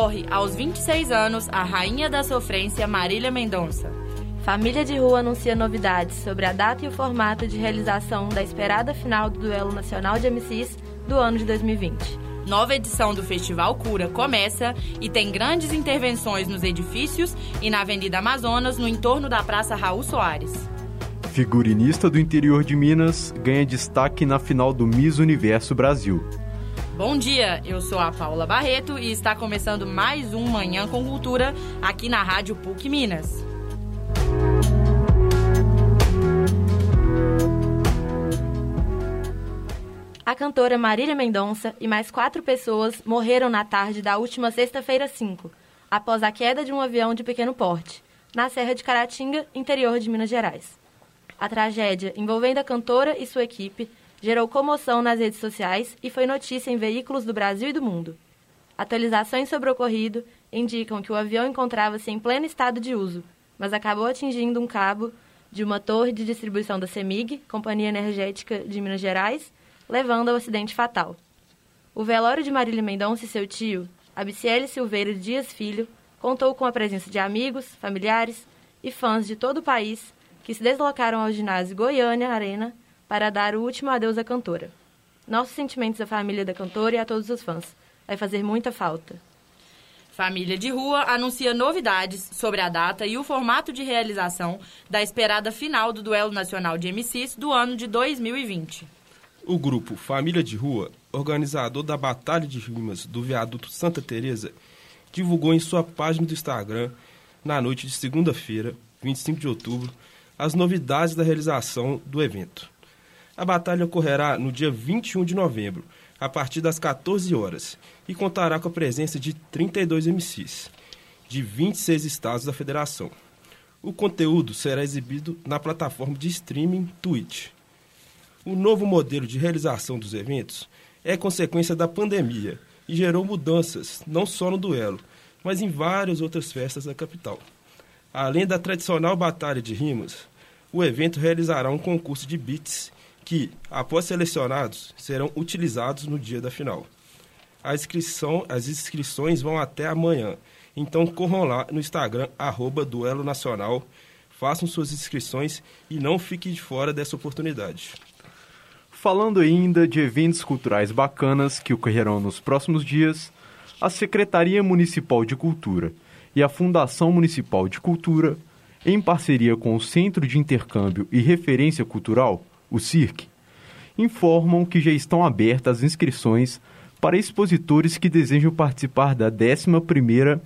Morre aos 26 anos a rainha da sofrência Marília Mendonça. Família de Rua anuncia novidades sobre a data e o formato de realização da esperada final do Duelo Nacional de MCs do ano de 2020. Nova edição do Festival Cura começa e tem grandes intervenções nos edifícios e na Avenida Amazonas, no entorno da Praça Raul Soares. Figurinista do interior de Minas ganha destaque na final do Miss Universo Brasil. Bom dia, eu sou a Paula Barreto e está começando mais um Manhã com Cultura aqui na Rádio PUC Minas. A cantora Marília Mendonça e mais quatro pessoas morreram na tarde da última sexta-feira 5, após a queda de um avião de pequeno porte, na Serra de Caratinga, interior de Minas Gerais. A tragédia envolvendo a cantora e sua equipe gerou comoção nas redes sociais e foi notícia em veículos do Brasil e do mundo. Atualizações sobre o ocorrido indicam que o avião encontrava-se em pleno estado de uso, mas acabou atingindo um cabo de uma torre de distribuição da CEMIG, Companhia Energética de Minas Gerais, levando ao acidente fatal. O velório de Marília Mendonça e seu tio, Abiciele Silveira Dias Filho, contou com a presença de amigos, familiares e fãs de todo o país que se deslocaram ao ginásio Goiânia Arena para dar o último adeus à cantora. Nossos sentimentos à família da cantora e a todos os fãs. Vai fazer muita falta. Família de Rua anuncia novidades sobre a data e o formato de realização da esperada final do Duelo Nacional de MCs do ano de 2020. O grupo Família de Rua, organizador da Batalha de Rimas do Viaduto Santa Teresa, divulgou em sua página do Instagram, na noite de segunda-feira, 25 de outubro, as novidades da realização do evento. A batalha ocorrerá no dia 21 de novembro, a partir das 14 horas, e contará com a presença de 32 MCs, de 26 estados da federação. O conteúdo será exibido na plataforma de streaming Twitch. O novo modelo de realização dos eventos é consequência da pandemia e gerou mudanças não só no duelo, mas em várias outras festas da capital. Além da tradicional batalha de rimas, o evento realizará um concurso de beats que, após selecionados, serão utilizados no dia da final. A inscrição, as inscrições vão até amanhã, então corram lá no Instagram, arroba Duelo Nacional, façam suas inscrições e não fiquem de fora dessa oportunidade. Falando ainda de eventos culturais bacanas que ocorrerão nos próximos dias, a Secretaria Municipal de Cultura e a Fundação Municipal de Cultura, em parceria com o Centro de Intercâmbio e Referência Cultural, o CIRC, informam que já estão abertas as inscrições para expositores que desejam participar da 11ª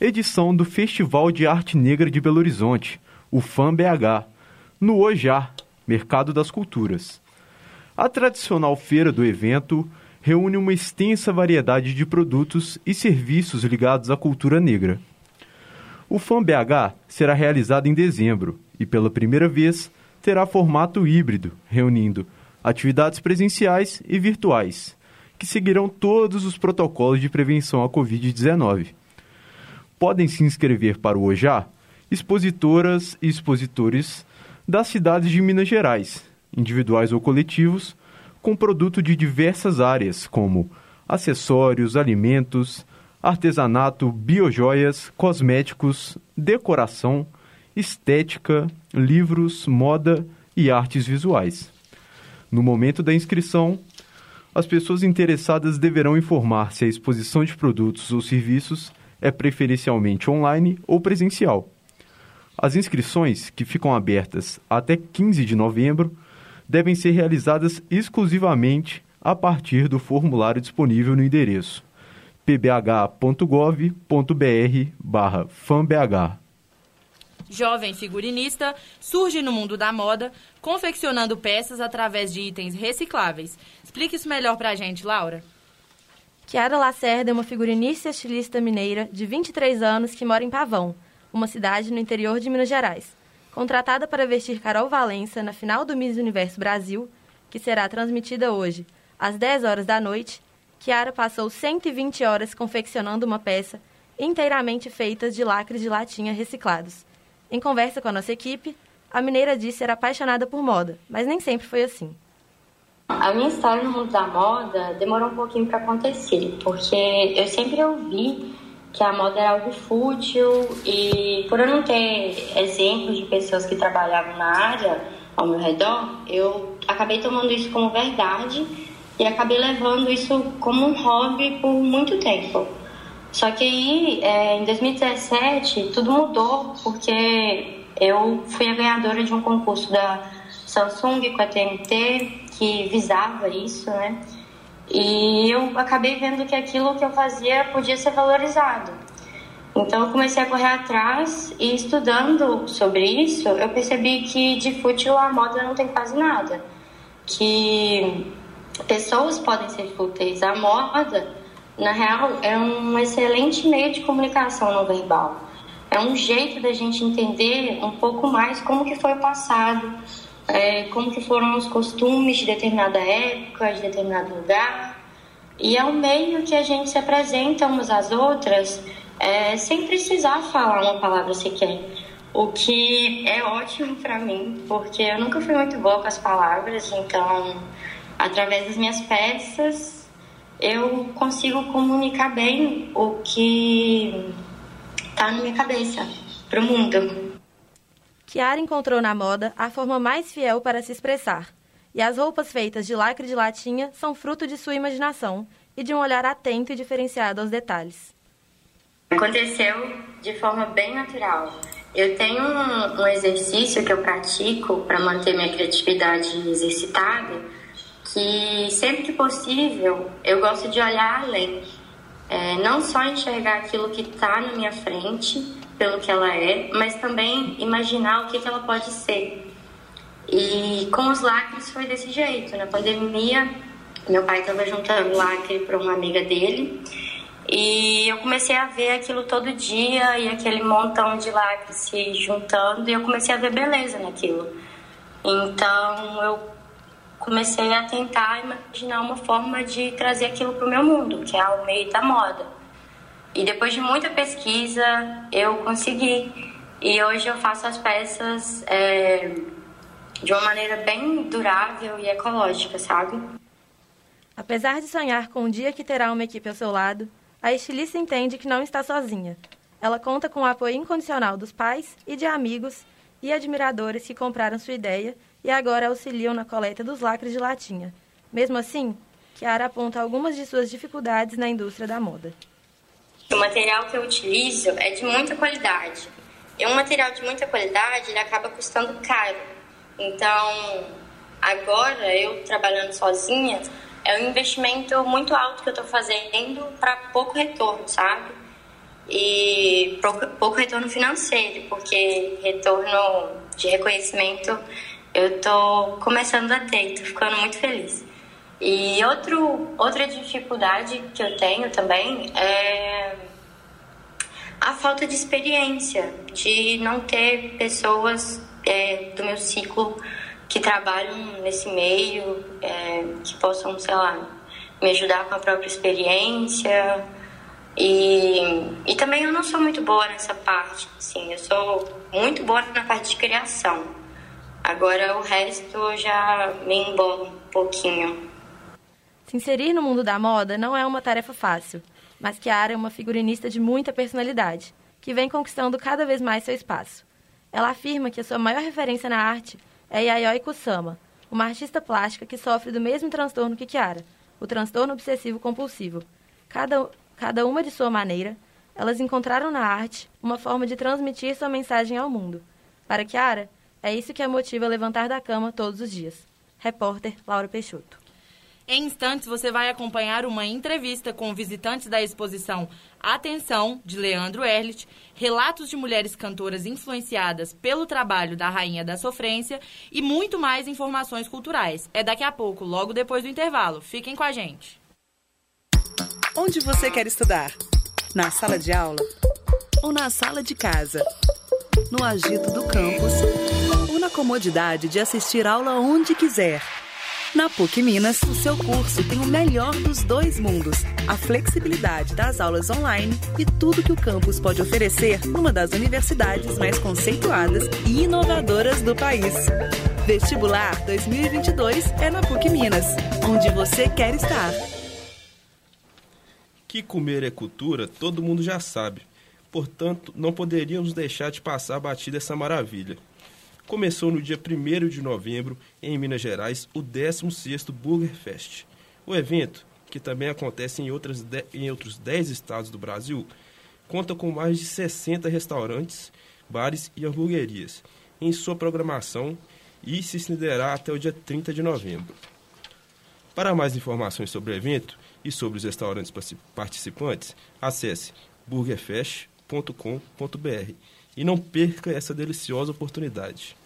edição do Festival de Arte Negra de Belo Horizonte, o FAM-BH, no OJAR, Mercado das Culturas. A tradicional feira do evento reúne uma extensa variedade de produtos e serviços ligados à cultura negra. O FAM-BH será realizado em dezembro e, pela primeira vez, terá formato híbrido, reunindo atividades presenciais e virtuais, que seguirão todos os protocolos de prevenção à Covid-19. Podem se inscrever para o OJA expositoras e expositores das cidades de Minas Gerais, individuais ou coletivos, com produto de diversas áreas, como acessórios, alimentos, artesanato, biojoias, cosméticos, decoração, estética, livros, moda e artes visuais. No momento da inscrição, as pessoas interessadas deverão informar se a exposição de produtos ou serviços é preferencialmente online ou presencial. As inscrições, que ficam abertas até 15 de novembro, devem ser realizadas exclusivamente a partir do formulário disponível no endereço pbh.gov.br/fambh. Jovem figurinista surge no mundo da moda, confeccionando peças através de itens recicláveis. Explique isso melhor pra gente, Laura. Chiara Lacerda é uma figurinista e estilista mineira de 23 anos que mora em Pavão, uma cidade no interior de Minas Gerais. Contratada para vestir Carol Valença na final do Miss Universo Brasil, que será transmitida hoje, às 10 horas da noite, Chiara passou 120 horas confeccionando uma peça inteiramente feita de lacres de latinha reciclados. Em conversa com a nossa equipe, a mineira disse ser apaixonada por moda, mas nem sempre foi assim. A minha história no mundo da moda demorou um pouquinho para acontecer, porque eu sempre ouvi que a moda era algo fútil e por eu não ter exemplos de pessoas que trabalhavam na área ao meu redor, eu acabei tomando isso como verdade e acabei levando isso como um hobby por muito tempo. Só que aí, é, em 2017, tudo mudou porque eu fui a ganhadora de um concurso da Samsung com a TNT que visava isso, né? E eu acabei vendo que aquilo que eu fazia podia ser valorizado. Então eu comecei a correr atrás e estudando sobre isso, eu percebi que de fútil a moda não tem quase nada. Que pessoas podem ser fúteis. A moda, na real, é um excelente meio de comunicação não verbal. É um jeito da gente entender um pouco mais como que foi o passado, é, como que foram os costumes de determinada época, de determinado lugar. E é um meio que a gente se apresenta umas às outras é, sem precisar falar uma palavra sequer. O que é ótimo para mim, porque eu nunca fui muito boa com as palavras, então, através das minhas peças, eu consigo comunicar bem o que tá na minha cabeça para o mundo. Kiara encontrou na moda a forma mais fiel para se expressar. E as roupas feitas de lacre de latinha são fruto de sua imaginação e de um olhar atento e diferenciado aos detalhes. Aconteceu de forma bem natural. Eu tenho um, um exercício que eu pratico para manter minha criatividade exercitada, que sempre que possível eu gosto de olhar além. É, não só enxergar aquilo que está na minha frente, pelo que ela é, mas também imaginar o que, que ela pode ser. E com os lacres foi desse jeito. Na pandemia, meu pai estava juntando lacre para uma amiga dele e eu comecei a ver aquilo todo dia e aquele montão de lacres se juntando e eu comecei a ver beleza naquilo. Então eu comecei a tentar imaginar uma forma de trazer aquilo para o meu mundo, que é o meio da moda. E depois de muita pesquisa, eu consegui. E hoje eu faço as peças é, de uma maneira bem durável e ecológica, sabe? Apesar de sonhar com um dia que terá uma equipe ao seu lado, a estilista entende que não está sozinha. Ela conta com o apoio incondicional dos pais e de amigos e admiradores que compraram sua ideia e agora auxiliam na coleta dos lacres de latinha. Mesmo assim, Kiara aponta algumas de suas dificuldades na indústria da moda. O material que eu utilizo é de muita qualidade. E um material de muita qualidade, ele acaba custando caro. Então, agora, eu trabalhando sozinha, é um investimento muito alto que eu estou fazendo para pouco retorno, sabe? E pouco retorno financeiro, porque retorno de reconhecimento eu estou começando a ter, estou ficando muito feliz. E outro, outra dificuldade que eu tenho também é a falta de experiência, de não ter pessoas é, do meu ciclo que trabalham nesse meio, é, que possam, sei lá, me ajudar com a própria experiência. E, e também eu não sou muito boa nessa parte, assim, eu sou muito boa na parte de criação. Agora o resto já me embola um pouquinho. Se inserir no mundo da moda não é uma tarefa fácil, mas Kiara é uma figurinista de muita personalidade, que vem conquistando cada vez mais seu espaço. Ela afirma que a sua maior referência na arte é Yayoi Kusama, uma artista plástica que sofre do mesmo transtorno que Kiara, o transtorno obsessivo compulsivo. Cada, cada uma de sua maneira, elas encontraram na arte uma forma de transmitir sua mensagem ao mundo. Para Kiara, é isso que a motiva a levantar da cama todos os dias. Repórter Laura Peixoto. Em instantes, você vai acompanhar uma entrevista com visitantes da exposição Atenção, de Leandro Erlich, relatos de mulheres cantoras influenciadas pelo trabalho da Rainha da Sofrência e muito mais informações culturais. É daqui a pouco, logo depois do intervalo. Fiquem com a gente. Onde você quer estudar? Na sala de aula? Ou na sala de casa? No agito do campus? Na comodidade de assistir aula onde quiser? Na PUC Minas, o seu curso tem o melhor dos dois mundos: a flexibilidade das aulas online e tudo que o campus pode oferecer numa das universidades mais conceituadas e inovadoras do país. Vestibular 2022 é na PUC Minas, onde você quer estar. Que comer é cultura, todo mundo já sabe. Portanto, não poderíamos deixar de passar batida essa maravilha. Começou no dia 1 de novembro, em Minas Gerais, o 16º Burger Fest. O evento, que também acontece em, outras de, em outros 10 estados do Brasil, conta com mais de 60 restaurantes, bares e hamburguerias em sua programação e se estenderá até o dia 30 de novembro. Para mais informações sobre o evento e sobre os restaurantes participantes, acesse burgerfest.com.br e não perca essa deliciosa oportunidade.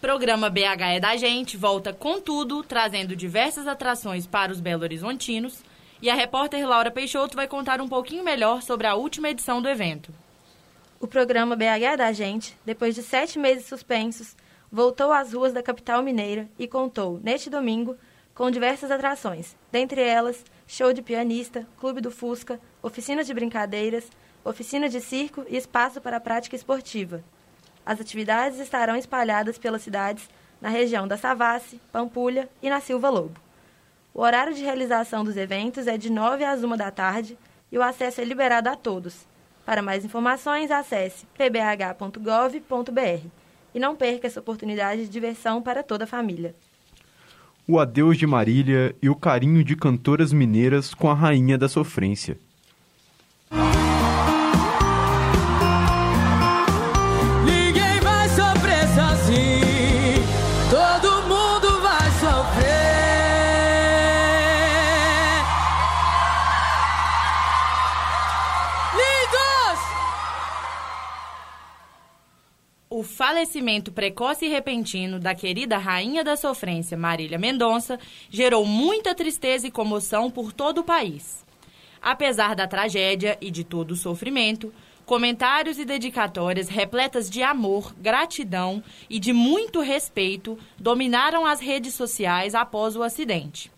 Programa BH é da gente volta com tudo, trazendo diversas atrações para os Belo Horizontinos. E a repórter Laura Peixoto vai contar um pouquinho melhor sobre a última edição do evento. O programa BH é da gente, depois de sete meses suspensos, voltou às ruas da capital mineira e contou, neste domingo, com diversas atrações, dentre elas show de pianista, clube do Fusca, oficinas de brincadeiras, oficina de circo e espaço para prática esportiva. As atividades estarão espalhadas pelas cidades na região da Savassi, Pampulha e na Silva Lobo. O horário de realização dos eventos é de 9 às 1 da tarde e o acesso é liberado a todos. Para mais informações, acesse pbh.gov.br. E não perca essa oportunidade de diversão para toda a família. O adeus de Marília e o carinho de cantoras mineiras com a rainha da sofrência. Falecimento precoce e repentino da querida rainha da sofrência, Marília Mendonça, gerou muita tristeza e comoção por todo o país. Apesar da tragédia e de todo o sofrimento, comentários e dedicatórias repletas de amor, gratidão e de muito respeito dominaram as redes sociais após o acidente.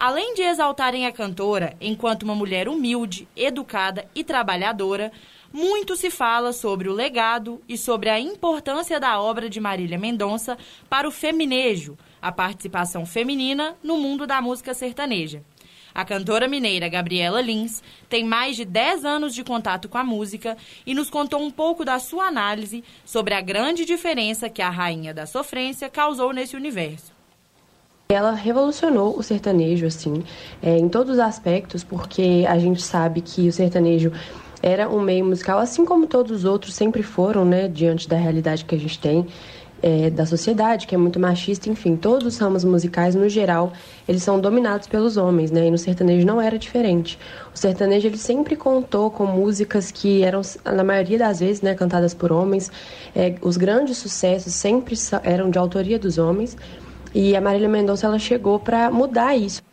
Além de exaltarem a cantora enquanto uma mulher humilde, educada e trabalhadora, muito se fala sobre o legado e sobre a importância da obra de Marília Mendonça para o feminejo, a participação feminina no mundo da música sertaneja. A cantora mineira Gabriela Lins tem mais de 10 anos de contato com a música e nos contou um pouco da sua análise sobre a grande diferença que a Rainha da Sofrência causou nesse universo. Ela revolucionou o sertanejo, assim, é, em todos os aspectos, porque a gente sabe que o sertanejo era um meio musical, assim como todos os outros sempre foram, né, diante da realidade que a gente tem é, da sociedade, que é muito machista, enfim, todos os ramos musicais, no geral, eles são dominados pelos homens, né, e no sertanejo não era diferente. O sertanejo, ele sempre contou com músicas que eram, na maioria das vezes, né, cantadas por homens, é, os grandes sucessos sempre eram de autoria dos homens, e a Marília Mendonça, ela chegou para mudar isso.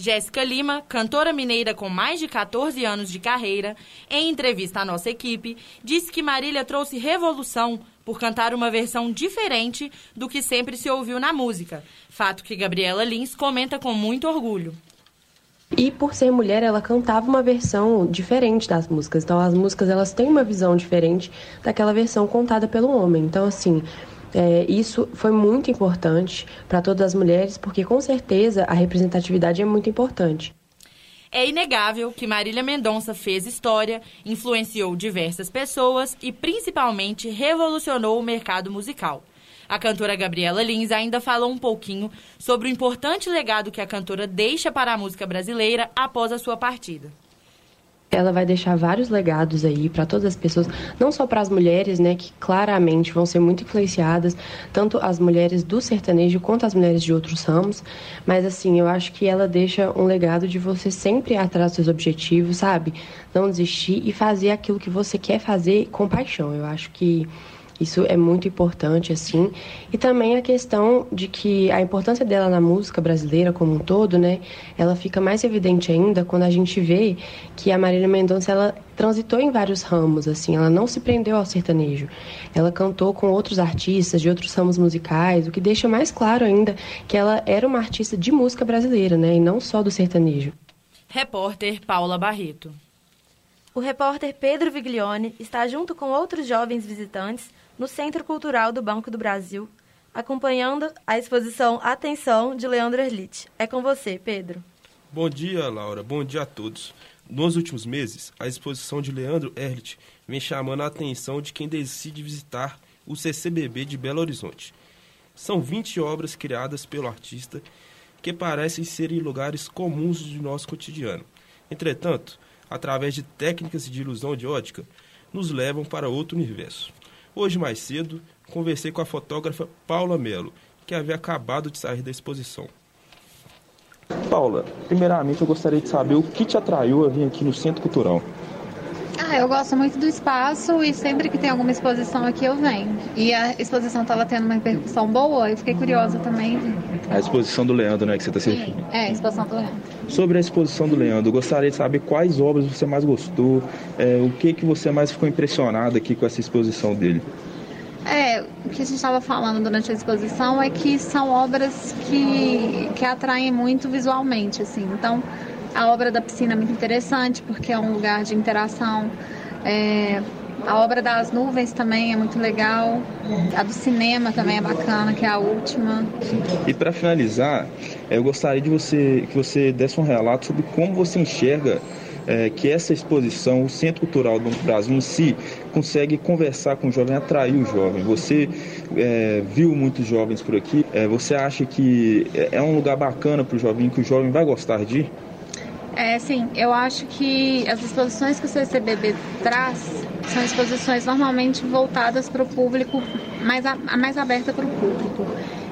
Jéssica Lima, cantora mineira com mais de 14 anos de carreira, em entrevista à nossa equipe, disse que Marília trouxe revolução por cantar uma versão diferente do que sempre se ouviu na música, fato que Gabriela Lins comenta com muito orgulho. E por ser mulher, ela cantava uma versão diferente das músicas. Então as músicas elas têm uma visão diferente daquela versão contada pelo homem. Então assim, é, isso foi muito importante para todas as mulheres, porque com certeza a representatividade é muito importante. É inegável que Marília Mendonça fez história, influenciou diversas pessoas e principalmente revolucionou o mercado musical. A cantora Gabriela Lins ainda falou um pouquinho sobre o importante legado que a cantora deixa para a música brasileira após a sua partida ela vai deixar vários legados aí para todas as pessoas, não só para as mulheres, né, que claramente vão ser muito influenciadas, tanto as mulheres do sertanejo quanto as mulheres de outros ramos, mas assim, eu acho que ela deixa um legado de você sempre ir atrás dos seus objetivos, sabe? Não desistir e fazer aquilo que você quer fazer com paixão. Eu acho que isso é muito importante, assim. E também a questão de que a importância dela na música brasileira como um todo, né? Ela fica mais evidente ainda quando a gente vê que a Marília Mendonça, ela transitou em vários ramos, assim. Ela não se prendeu ao sertanejo. Ela cantou com outros artistas de outros ramos musicais, o que deixa mais claro ainda que ela era uma artista de música brasileira, né? E não só do sertanejo. Repórter Paula Barreto. O repórter Pedro Viglione está junto com outros jovens visitantes no Centro Cultural do Banco do Brasil, acompanhando a exposição Atenção de Leandro Erlich. É com você, Pedro. Bom dia, Laura. Bom dia a todos. Nos últimos meses, a exposição de Leandro Erlich vem chamando a atenção de quem decide visitar o CCBB de Belo Horizonte. São 20 obras criadas pelo artista que parecem ser em lugares comuns do nosso cotidiano. Entretanto, através de técnicas de ilusão de ótica, nos levam para outro universo. Hoje, mais cedo, conversei com a fotógrafa Paula Melo, que havia acabado de sair da exposição. Paula, primeiramente eu gostaria de saber o que te atraiu a vir aqui no Centro Cultural. Ah, eu gosto muito do espaço e sempre que tem alguma exposição aqui eu venho. E a exposição estava tendo uma repercussão boa, eu fiquei curiosa também. A exposição do Leandro, né, que você está se referindo? É, a exposição do Leandro. Sobre a exposição do Leandro, gostaria de saber quais obras você mais gostou, é, o que que você mais ficou impressionado aqui com essa exposição dele. É, o que a gente estava falando durante a exposição é que são obras que, que atraem muito visualmente, assim. Então, a obra da piscina é muito interessante, porque é um lugar de interação. É, a obra das nuvens também é muito legal. A do cinema também é bacana, que é a última. E para finalizar, eu gostaria de você que você desse um relato sobre como você enxerga é, que essa exposição, o Centro Cultural do Brasil em si, consegue conversar com o jovem, atrair o jovem. Você é, viu muitos jovens por aqui, é, você acha que é um lugar bacana para o jovem, que o jovem vai gostar de ir? É, sim, eu acho que as exposições que o CCBB traz são exposições normalmente voltadas para o público, mais, a, mais aberta para o público.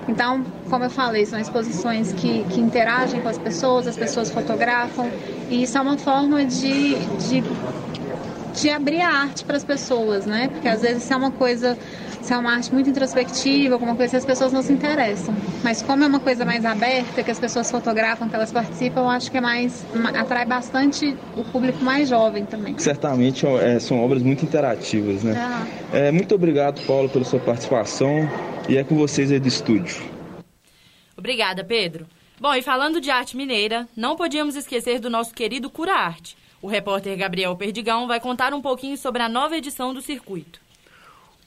Então, como eu falei, são exposições que, que interagem com as pessoas, as pessoas fotografam, e isso é uma forma de, de, de abrir a arte para as pessoas, né? Porque às vezes isso é uma coisa, se é uma arte muito introspectiva, alguma coisa que as pessoas não se interessam. Mas como é uma coisa mais aberta, que as pessoas fotografam, que elas participam, eu acho que é mais atrai bastante o público mais jovem também. Certamente é, são obras muito interativas, né? É, muito obrigado, Paulo, pela sua participação. E é com vocês aí do estúdio. Obrigada, Pedro. Bom, e falando de arte mineira, não podíamos esquecer do nosso querido Cura Arte. O repórter Gabriel Perdigão vai contar um pouquinho sobre a nova edição do circuito.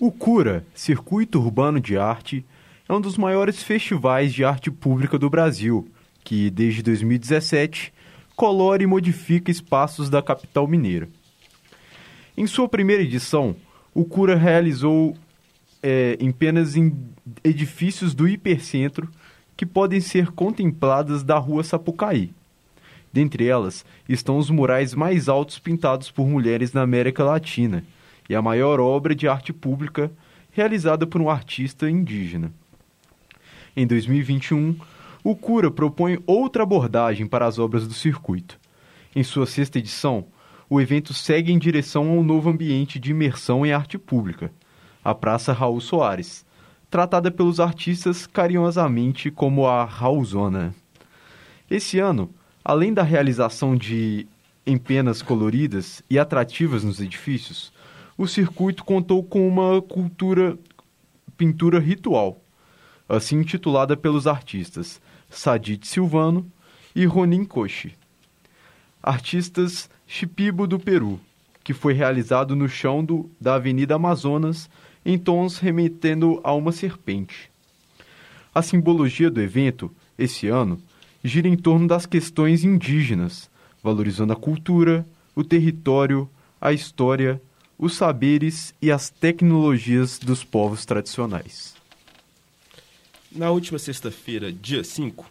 O Cura, Circuito Urbano de Arte, é um dos maiores festivais de arte pública do Brasil, que, desde 2017, colore e modifica espaços da capital mineira. Em sua primeira edição, o Cura realizou é, em apenas em edifícios do hipercentro que podem ser contempladas da rua Sapucaí. Dentre elas estão os murais mais altos pintados por mulheres na América Latina e a maior obra de arte pública realizada por um artista indígena. Em 2021, o Cura propõe outra abordagem para as obras do circuito. Em sua sexta edição, o evento segue em direção a um novo ambiente de imersão em arte pública, a Praça Raul Soares, tratada pelos artistas carinhosamente como a Raulzona. Esse ano, além da realização de empenas coloridas e atrativas nos edifícios, o circuito contou com uma cultura pintura ritual, assim intitulada pelos artistas Sadit Silvano e Ronin Koshi. Artistas Chipibo do Peru, que foi realizado no chão do, da Avenida Amazonas em tons remetendo a uma serpente. A simbologia do evento, esse ano, gira em torno das questões indígenas, valorizando a cultura, o território, a história, os saberes e as tecnologias dos povos tradicionais. Na última sexta-feira, dia 5,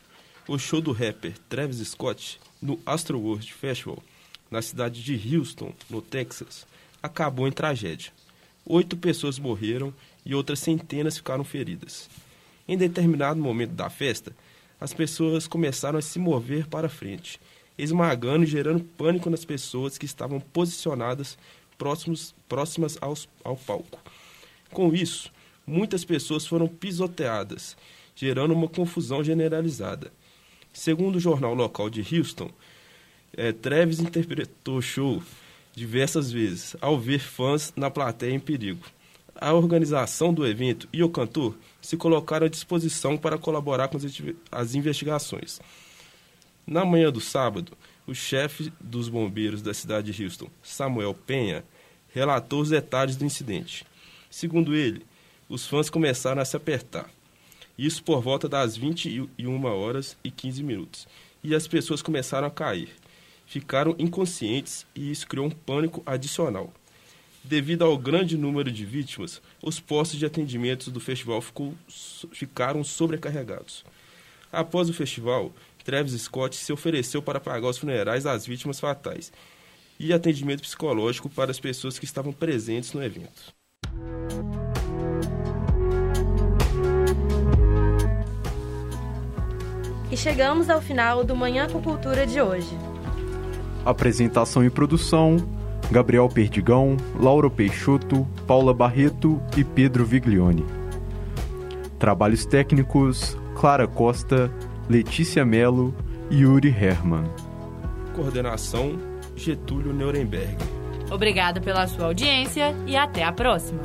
o show do rapper Travis Scott no Astroworld Festival, na cidade de Houston, no Texas, acabou em tragédia oito pessoas morreram e outras centenas ficaram feridas. Em determinado momento da festa, as pessoas começaram a se mover para frente, esmagando e gerando pânico nas pessoas que estavam posicionadas próximos, próximas aos, ao palco. Com isso, muitas pessoas foram pisoteadas, gerando uma confusão generalizada. Segundo o jornal local de Houston, é, Travis interpretou o show diversas vezes ao ver fãs na plateia em perigo. A organização do evento e o cantor se colocaram à disposição para colaborar com as investigações. Na manhã do sábado, o chefe dos bombeiros da cidade de Houston, Samuel Penha, relatou os detalhes do incidente. Segundo ele, os fãs começaram a se apertar. Isso por volta das 21 horas e 15 minutos. e as pessoas começaram a cair. Ficaram inconscientes e isso criou um pânico adicional. Devido ao grande número de vítimas, os postos de atendimento do festival ficou, ficaram sobrecarregados. Após o festival, Travis Scott se ofereceu para pagar os funerais das vítimas fatais e atendimento psicológico para as pessoas que estavam presentes no evento. E chegamos ao final do Manhã com Cultura de hoje. Apresentação e produção: Gabriel Perdigão, Laura Peixoto, Paula Barreto e Pedro Viglione. Trabalhos técnicos: Clara Costa, Letícia Melo e Yuri Herman. Coordenação: Getúlio Nuremberg. Obrigada pela sua audiência e até a próxima.